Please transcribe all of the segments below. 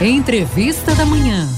Entrevista da Manhã.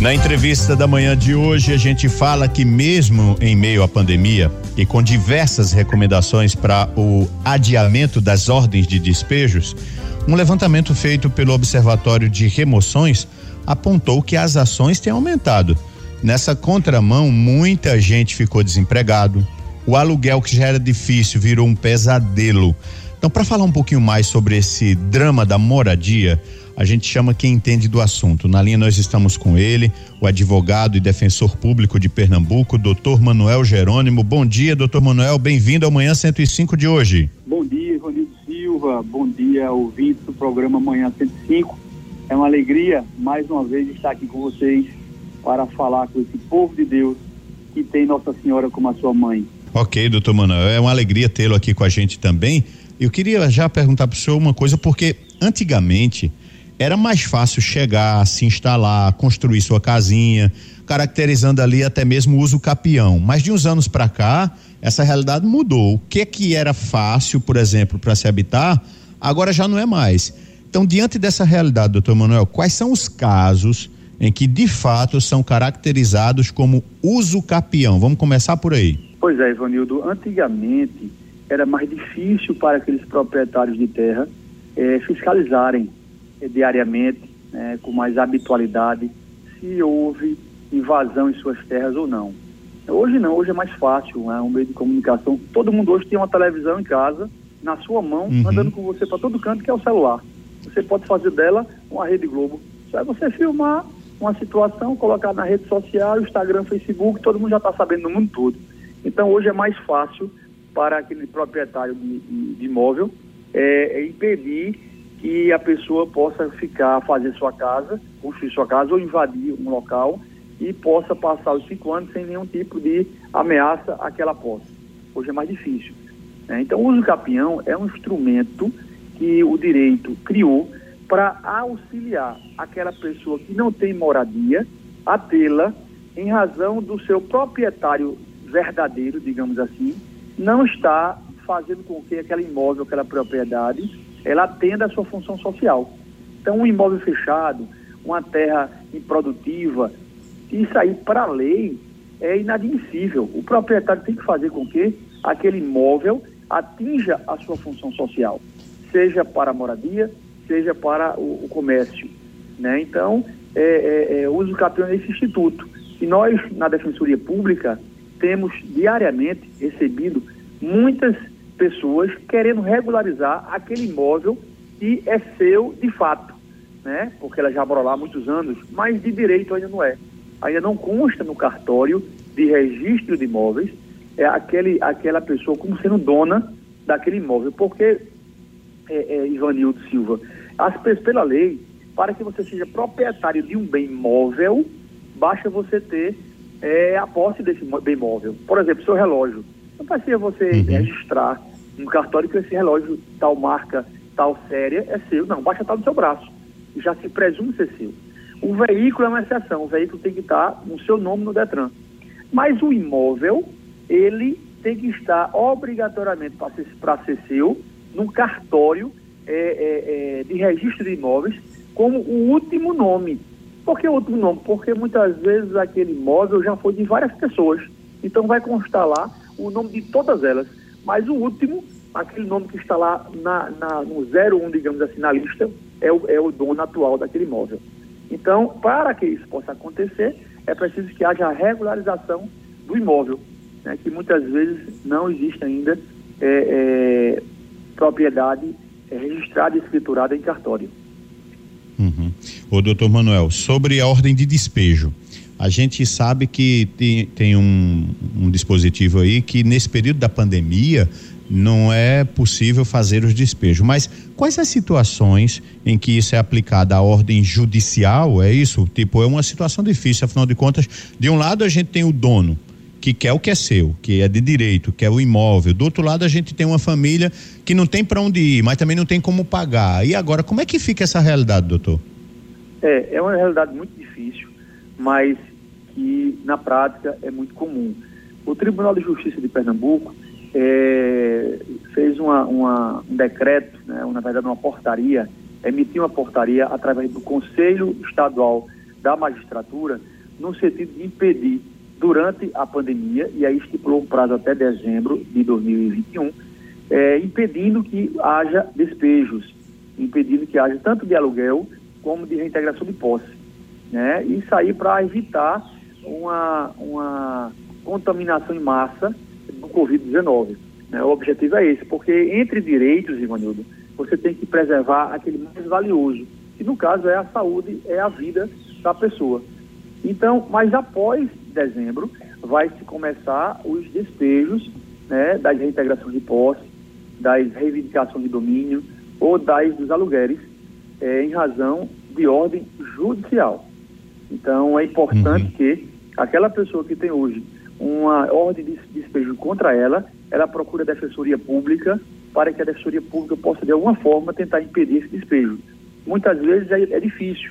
Na entrevista da manhã de hoje, a gente fala que, mesmo em meio à pandemia e com diversas recomendações para o adiamento das ordens de despejos, um levantamento feito pelo Observatório de Remoções apontou que as ações têm aumentado. Nessa contramão, muita gente ficou desempregado. O aluguel que já era difícil virou um pesadelo. Então, para falar um pouquinho mais sobre esse drama da moradia, a gente chama quem entende do assunto. Na linha nós estamos com ele, o advogado e defensor público de Pernambuco, doutor Manuel Jerônimo. Bom dia, doutor Manuel, bem-vindo ao Manhã 105 de hoje. Bom dia, Ivanildo Silva, bom dia, ouvintes do programa Manhã 105. É uma alegria, mais uma vez, estar aqui com vocês para falar com esse povo de Deus que tem Nossa Senhora como a sua mãe. Ok, doutor Manuel, é uma alegria tê-lo aqui com a gente também. Eu queria já perguntar para o senhor uma coisa, porque antigamente era mais fácil chegar, se instalar, construir sua casinha, caracterizando ali até mesmo o uso capião. Mas de uns anos para cá, essa realidade mudou. O que que era fácil, por exemplo, para se habitar, agora já não é mais. Então, diante dessa realidade, doutor Manuel, quais são os casos em que de fato são caracterizados como uso capião? Vamos começar por aí. Pois é, Ivanildo. Antigamente, era mais difícil para aqueles proprietários de terra eh, fiscalizarem eh, diariamente, né, com mais habitualidade, se houve invasão em suas terras ou não. Hoje não, hoje é mais fácil, é né, um meio de comunicação. Todo mundo hoje tem uma televisão em casa, na sua mão, uhum. andando com você para todo canto, que é o celular. Você pode fazer dela uma rede Globo. Só é você filmar uma situação, colocar na rede social, Instagram, Facebook, todo mundo já está sabendo no mundo todo. Então hoje é mais fácil para aquele proprietário de, de, de imóvel é, é impedir que a pessoa possa ficar, fazer sua casa, construir sua casa ou invadir um local e possa passar os cinco anos sem nenhum tipo de ameaça àquela posse. Hoje é mais difícil. Né? Então, o uso capião é um instrumento que o direito criou para auxiliar aquela pessoa que não tem moradia a tê-la em razão do seu proprietário verdadeiro, digamos assim, não está fazendo com que aquele imóvel, aquela propriedade, ela atenda a sua função social. Então, um imóvel fechado, uma terra improdutiva, isso aí, para a lei, é inadmissível. O proprietário tem que fazer com que aquele imóvel atinja a sua função social, seja para a moradia, seja para o, o comércio. Né? Então, é, é, é, uso capião nesse instituto. E nós, na Defensoria Pública, temos diariamente recebido muitas pessoas querendo regularizar aquele imóvel que é seu de fato, né? Porque ela já mora lá há muitos anos, mas de direito ainda não é. Ainda não consta no cartório de registro de imóveis é aquele, aquela pessoa como sendo dona daquele imóvel. Porque, é, é, Ivanildo Silva, as, pela lei, para que você seja proprietário de um bem móvel, basta você ter é, a posse desse bem móvel. Por exemplo, seu relógio. Não precisa você uhum. registrar um cartório que esse relógio, tal marca, tal série, é seu. Não, basta estar no seu braço. Já se presume ser seu. O veículo é uma exceção. O veículo tem que estar no seu nome no Detran. Mas o imóvel, ele tem que estar obrigatoriamente para ser, ser seu no cartório é, é, é, de registro de imóveis como o último nome. Por que o último nome? Porque muitas vezes aquele imóvel já foi de várias pessoas. Então vai constar lá o nome de todas elas. Mas o último, aquele nome que está lá na, na, no 01, digamos assim, na lista, é o, é o dono atual daquele imóvel. Então, para que isso possa acontecer, é preciso que haja a regularização do imóvel, né, que muitas vezes não existe ainda é, é, propriedade é, registrada e escriturada em cartório. Uhum. Ô, doutor Manuel, sobre a ordem de despejo, a gente sabe que tem, tem um, um dispositivo aí que nesse período da pandemia não é possível fazer os despejos. Mas quais as situações em que isso é aplicado à ordem judicial? É isso? Tipo, é uma situação difícil, afinal de contas, de um lado a gente tem o dono, que quer o que é seu, que é de direito, que é o imóvel. Do outro lado a gente tem uma família que não tem para onde ir, mas também não tem como pagar. E agora, como é que fica essa realidade, doutor? É, é uma realidade muito difícil, mas que na prática é muito comum. O Tribunal de Justiça de Pernambuco, é, fez uma, uma, um decreto, né, na verdade uma portaria, emitiu uma portaria através do Conselho Estadual da Magistratura, no sentido de impedir, durante a pandemia, e aí estipulou um prazo até dezembro de 2021, é, impedindo que haja despejos, impedindo que haja tanto de aluguel como de reintegração de posse. Né? Isso aí para evitar uma, uma contaminação em massa do Covid-19. Né? O objetivo é esse, porque entre direitos, Ivanildo, você tem que preservar aquele mais valioso, que no caso é a saúde, é a vida da pessoa. Então, mas após dezembro, vai se começar os despejos né, das reintegrações de posse, das reivindicações de domínio ou das dos aluguéis, é, em razão de ordem judicial. Então, é importante uhum. que aquela pessoa que tem hoje uma ordem de despejo contra ela, ela procura a defensoria pública para que a defensoria pública possa, de alguma forma, tentar impedir esse despejo. Muitas vezes é, é difícil,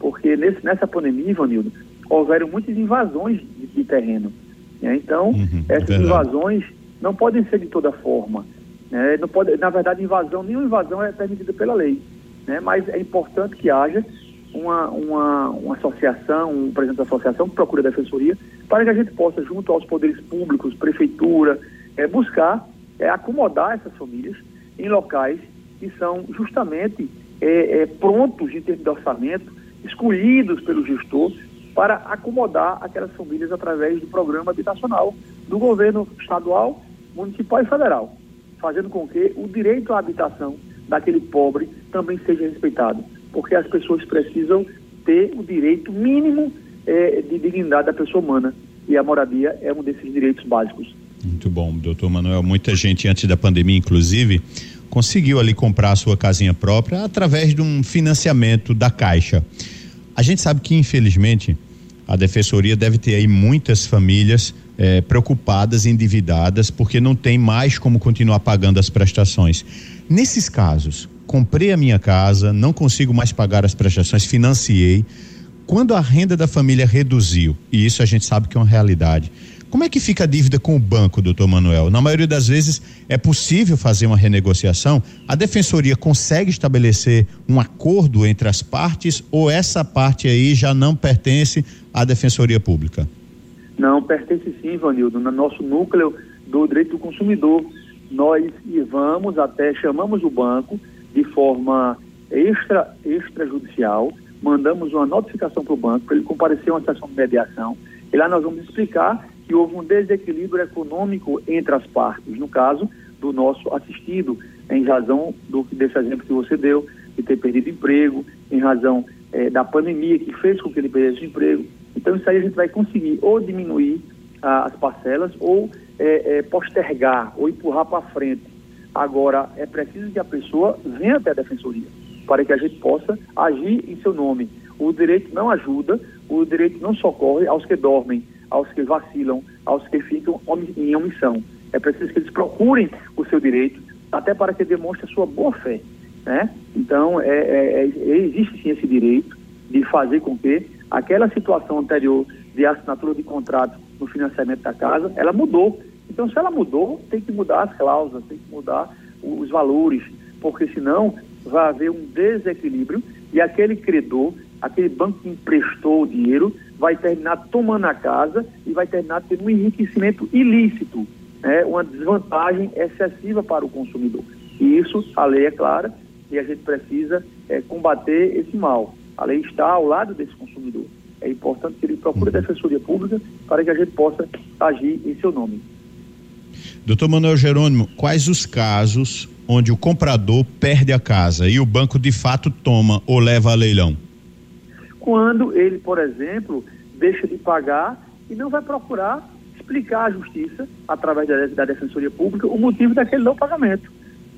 porque nesse, nessa pandemia, Ivanildo, houveram muitas invasões de, de terreno. Né? Então, uhum, essas verdade. invasões não podem ser de toda forma. Né? Não pode, na verdade, invasão, nenhuma invasão é permitida pela lei. Né? Mas é importante que haja uma, uma, uma associação, um presidente da associação que procure a defensoria, para que a gente possa, junto aos poderes públicos, prefeitura, é, buscar é, acomodar essas famílias em locais que são justamente é, é, prontos em termos de orçamento, escolhidos pelo gestor para acomodar aquelas famílias através do programa habitacional do governo estadual, municipal e federal, fazendo com que o direito à habitação daquele pobre também seja respeitado, porque as pessoas precisam ter o direito mínimo é, de dignidade da pessoa humana e a moradia é um desses direitos básicos. Muito bom, doutor Manuel. Muita gente antes da pandemia, inclusive, conseguiu ali comprar a sua casinha própria através de um financiamento da Caixa. A gente sabe que, infelizmente, a defensoria deve ter aí muitas famílias eh, preocupadas, endividadas, porque não tem mais como continuar pagando as prestações. Nesses casos, comprei a minha casa, não consigo mais pagar as prestações, financiei. Quando a renda da família reduziu, e isso a gente sabe que é uma realidade, como é que fica a dívida com o banco, doutor Manuel? Na maioria das vezes é possível fazer uma renegociação? A defensoria consegue estabelecer um acordo entre as partes ou essa parte aí já não pertence à defensoria pública? Não, pertence sim, Vanildo, no nosso núcleo do direito do consumidor. Nós vamos até, chamamos o banco de forma extra, extrajudicial, mandamos uma notificação para o banco para ele comparecer a uma sessão de mediação e lá nós vamos explicar que houve um desequilíbrio econômico entre as partes, no caso do nosso assistido, em razão do, desse exemplo que você deu, de ter perdido emprego, em razão eh, da pandemia que fez com que ele perdesse emprego. Então isso aí a gente vai conseguir ou diminuir as parcelas ou eh, eh, postergar ou empurrar para frente. Agora, é preciso que a pessoa venha até a defensoria para que a gente possa agir em seu nome. O direito não ajuda, o direito não socorre aos que dormem aos que vacilam, aos que ficam em omissão. É preciso que eles procurem o seu direito, até para que demonstre a sua boa fé. Né? Então, é, é, é, existe sim esse direito de fazer com que aquela situação anterior de assinatura de contrato no financiamento da casa, ela mudou. Então, se ela mudou, tem que mudar as cláusulas, tem que mudar os valores, porque senão vai haver um desequilíbrio e aquele credor, aquele banco que emprestou o dinheiro, vai terminar tomando a casa e vai terminar tendo um enriquecimento ilícito, né? uma desvantagem excessiva para o consumidor. E isso, a lei é clara e a gente precisa é, combater esse mal. A lei está ao lado desse consumidor. É importante que ele procure a uhum. defensoria pública para que a gente possa agir em seu nome. Doutor Manuel Jerônimo, quais os casos onde o comprador perde a casa e o banco de fato toma ou leva a leilão? quando ele, por exemplo, deixa de pagar e não vai procurar explicar à justiça, através da, da defensoria pública, o motivo daquele não pagamento.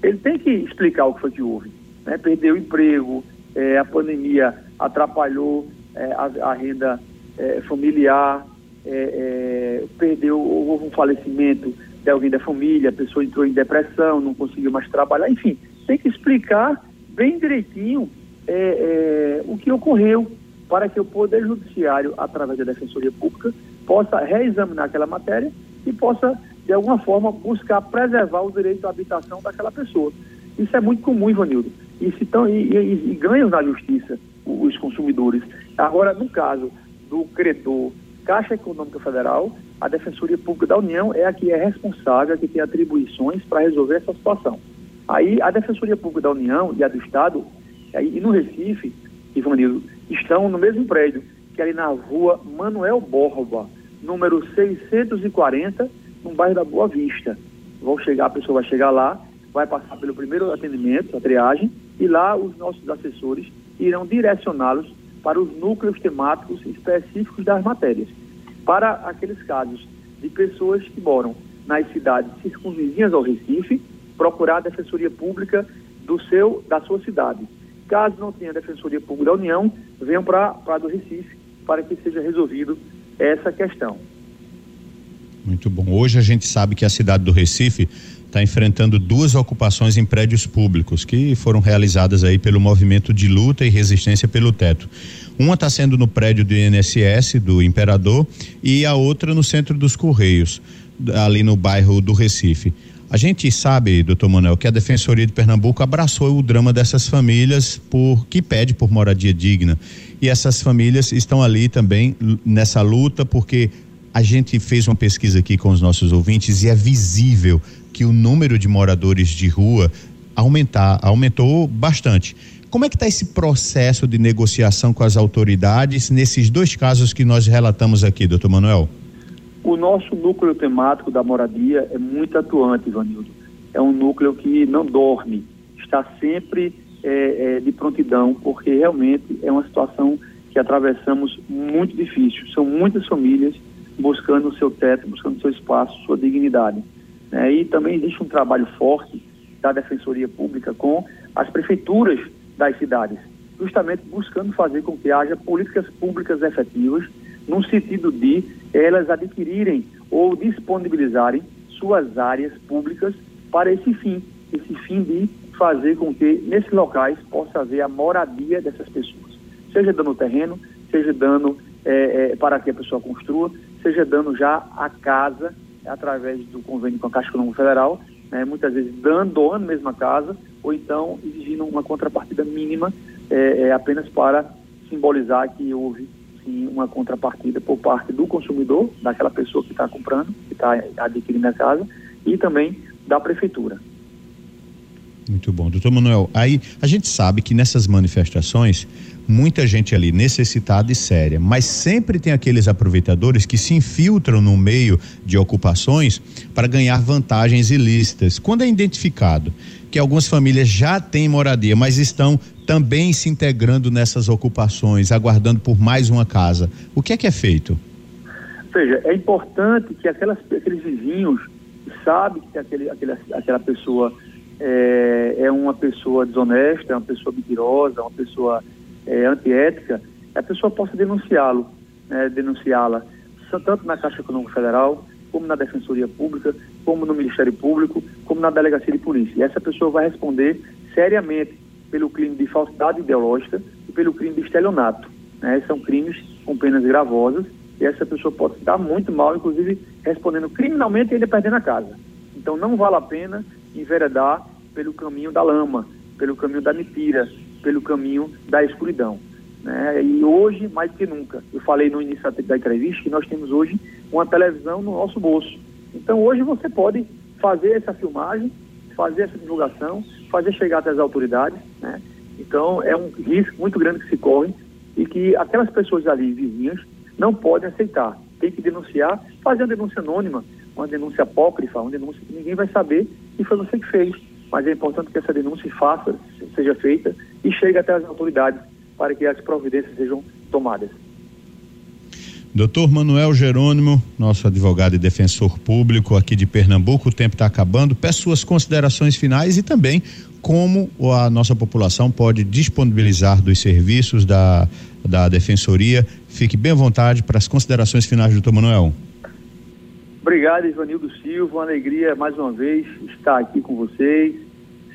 Ele tem que explicar o que foi que houve. Né? Perdeu o emprego, é, a pandemia atrapalhou é, a, a, renda é, familiar, é, é, perdeu, houve um falecimento de alguém da família, a pessoa entrou em depressão, não conseguiu mais trabalhar, enfim, tem que explicar bem direitinho é, o que ocorreu para que o Poder Judiciário, através da Defensoria Pública, possa reexaminar aquela matéria e possa de alguma forma, buscar preservar o direito à habitação daquela pessoa. Isso é muito comum, Ivanildo. E, se tão, e, e, e ganham na justiça os consumidores. Agora, no caso do credor Caixa Econômica Federal, a Defensoria Pública da União é a que é responsável, a que tem atribuições para resolver essa situação. Aí a Defensoria Pública da União e a do Estado, aí, e no Recife, Ivanildo, estão no mesmo prédio, que é ali na rua Manuel Borba, número 640, no bairro da Boa Vista. Vão chegar, a pessoa vai chegar lá, vai passar pelo primeiro atendimento, a triagem, e lá os nossos assessores irão direcioná-los para os núcleos temáticos específicos das matérias. Para aqueles casos de pessoas que moram nas cidades circunvizinhas ao Recife, procurar a Defensoria Pública do seu, da sua cidade. Caso não tenha Defensoria Pública da União, venham para a do Recife para que seja resolvido essa questão. Muito bom. Hoje a gente sabe que a cidade do Recife está enfrentando duas ocupações em prédios públicos que foram realizadas aí pelo movimento de luta e resistência pelo teto. Uma está sendo no prédio do INSS, do Imperador, e a outra no centro dos Correios, ali no bairro do Recife. A gente sabe, doutor Manuel, que a Defensoria de Pernambuco abraçou o drama dessas famílias por que pede por moradia digna. E essas famílias estão ali também nessa luta porque a gente fez uma pesquisa aqui com os nossos ouvintes e é visível que o número de moradores de rua aumentar, aumentou bastante. Como é que está esse processo de negociação com as autoridades nesses dois casos que nós relatamos aqui, doutor Manuel? O nosso núcleo temático da moradia é muito atuante, Ivanildo. É um núcleo que não dorme, está sempre é, é, de prontidão, porque realmente é uma situação que atravessamos muito difícil. São muitas famílias buscando o seu teto, buscando o seu espaço, sua dignidade. É, e também existe um trabalho forte da Defensoria Pública com as prefeituras das cidades, justamente buscando fazer com que haja políticas públicas efetivas no sentido de elas adquirirem ou disponibilizarem suas áreas públicas para esse fim, esse fim de fazer com que nesses locais possa haver a moradia dessas pessoas, seja dando terreno, seja dando é, é, para que a pessoa construa, seja dando já a casa através do convênio com a Caixa Econômica Federal, né, muitas vezes dando, a casa, ou então exigindo uma contrapartida mínima é, é apenas para simbolizar que houve uma contrapartida por parte do consumidor, daquela pessoa que está comprando, que está adquirindo a casa, e também da prefeitura. Muito bom. Doutor Manuel, aí a gente sabe que nessas manifestações, muita gente ali necessitada e séria, mas sempre tem aqueles aproveitadores que se infiltram no meio de ocupações para ganhar vantagens ilícitas. Quando é identificado que algumas famílias já têm moradia, mas estão também se integrando nessas ocupações, aguardando por mais uma casa. O que é que é feito? Veja, é importante que aquelas, aqueles vizinhos sabem que aquele, aquele, aquela pessoa é, é, uma pessoa desonesta, é uma pessoa mentirosa, uma pessoa é, antiética, a pessoa possa denunciá-lo, né, denunciá-la, tanto na Caixa Econômica Federal, como na Defensoria Pública, como no Ministério Público, como na Delegacia de Polícia. E essa pessoa vai responder seriamente pelo crime de falsidade ideológica e pelo crime de estelionato. Né? São crimes com penas gravosas e essa pessoa pode se dar muito mal, inclusive respondendo criminalmente e ainda perdendo a casa. Então não vale a pena enveredar pelo caminho da lama, pelo caminho da mentira, pelo caminho da escuridão. Né? E hoje, mais que nunca, eu falei no início da entrevista que nós temos hoje uma televisão no nosso bolso. Então hoje você pode fazer essa filmagem, fazer essa divulgação, fazer chegar até as autoridades, né? Então, é um risco muito grande que se corre e que aquelas pessoas ali, vizinhas, não podem aceitar. Tem que denunciar, fazer uma denúncia anônima, uma denúncia apócrifa, uma denúncia que ninguém vai saber e foi você que fez. Mas é importante que essa denúncia faça, seja feita e chegue até as autoridades para que as providências sejam tomadas. Doutor Manuel Jerônimo, nosso advogado e defensor público aqui de Pernambuco, o tempo está acabando. Peço suas considerações finais e também como a nossa população pode disponibilizar dos serviços da, da defensoria. Fique bem à vontade para as considerações finais, doutor Manuel. Obrigado, Ivanildo Silva. Uma alegria mais uma vez estar aqui com vocês.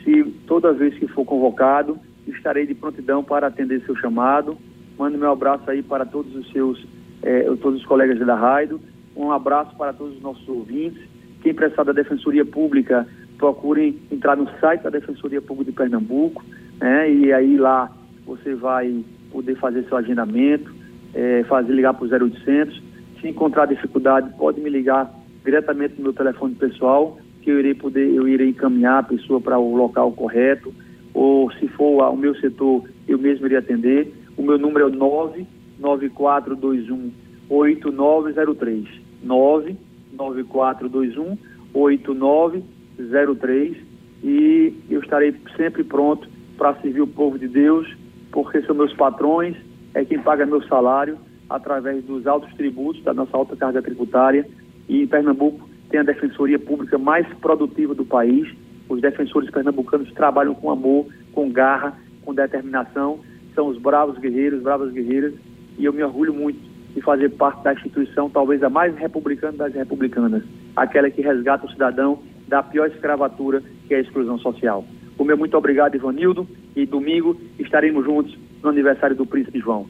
Se toda vez que for convocado, estarei de prontidão para atender seu chamado. Mando meu abraço aí para todos os seus, eh, todos os colegas da rádio. Um abraço para todos os nossos ouvintes. quem precisar da Defensoria Pública, procurem entrar no site da Defensoria Pública de Pernambuco, né? E aí lá você vai poder fazer seu agendamento, é, fazer ligar para o 0800. Se encontrar dificuldade, pode me ligar diretamente no meu telefone pessoal, que eu irei poder, eu irei encaminhar a pessoa para o local correto, ou se for o meu setor, eu mesmo irei atender. O meu número é o 99421 8903. 99421 8903 e eu estarei sempre pronto para servir o povo de Deus, porque são meus patrões, é quem paga meu salário através dos altos tributos da nossa alta carga tributária e Pernambuco tem a defensoria pública mais produtiva do país. Os defensores pernambucanos trabalham com amor, com garra, com determinação, são os bravos guerreiros, bravas guerreiras e eu me orgulho muito de fazer parte da instituição, talvez a mais republicana das republicanas, aquela que resgata o cidadão da pior escravatura que é a exclusão social. O meu muito obrigado, Ivanildo, e domingo estaremos juntos no aniversário do Príncipe João.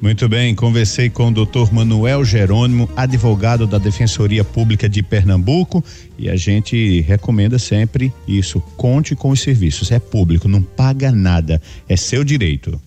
Muito bem, conversei com o doutor Manuel Jerônimo, advogado da Defensoria Pública de Pernambuco, e a gente recomenda sempre isso. Conte com os serviços. É público, não paga nada. É seu direito.